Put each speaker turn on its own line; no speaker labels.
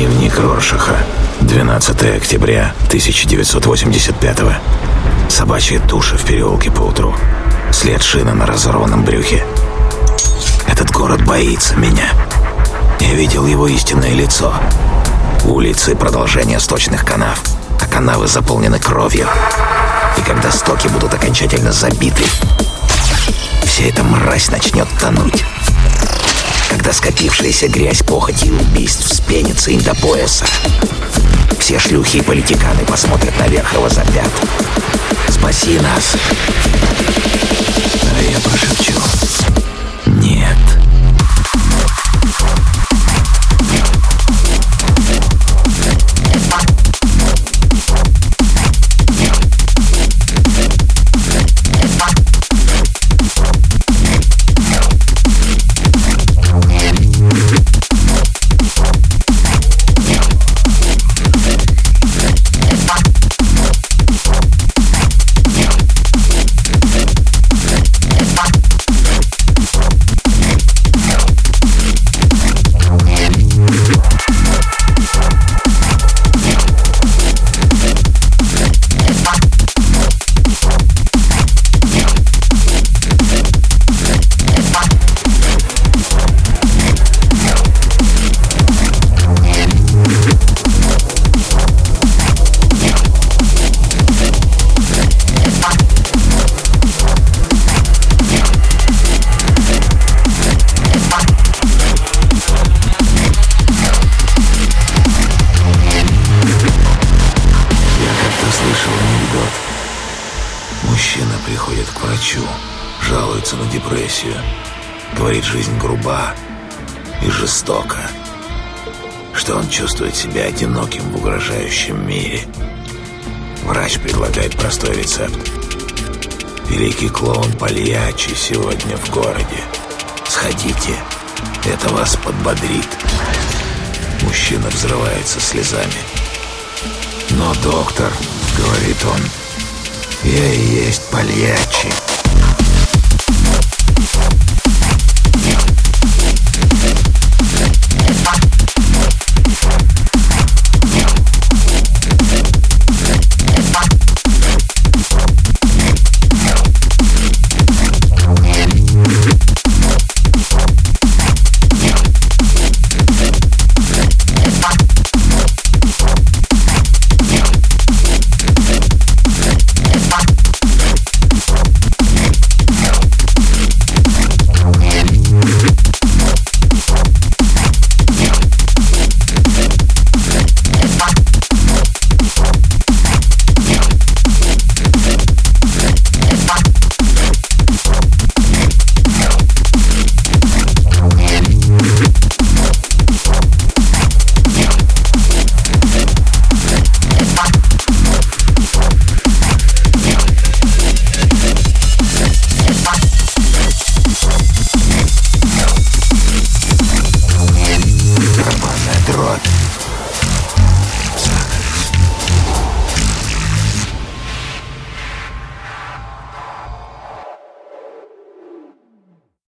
Дневник Роршаха. 12 октября 1985 Собачья туша в переулке по утру. След шины на разорванном брюхе. Этот город боится меня. Я видел его истинное лицо. Улицы — продолжение сточных канав, а канавы заполнены кровью. И когда стоки будут окончательно забиты, вся эта мразь начнет тонуть. Когда скопившаяся грязь, похоти и убийств вспенится им до пояса. Все шлюхи и политиканы посмотрят наверх и возопят. Спаси нас. А я прошепчу. Приходит к врачу, жалуется на депрессию. Говорит, жизнь груба и жестока. Что он чувствует себя одиноким в угрожающем мире. Врач предлагает простой рецепт. Великий клоун Пальячи сегодня в городе. Сходите, это вас подбодрит. Мужчина взрывается слезами. Но, доктор, говорит он, я и есть Пальячи.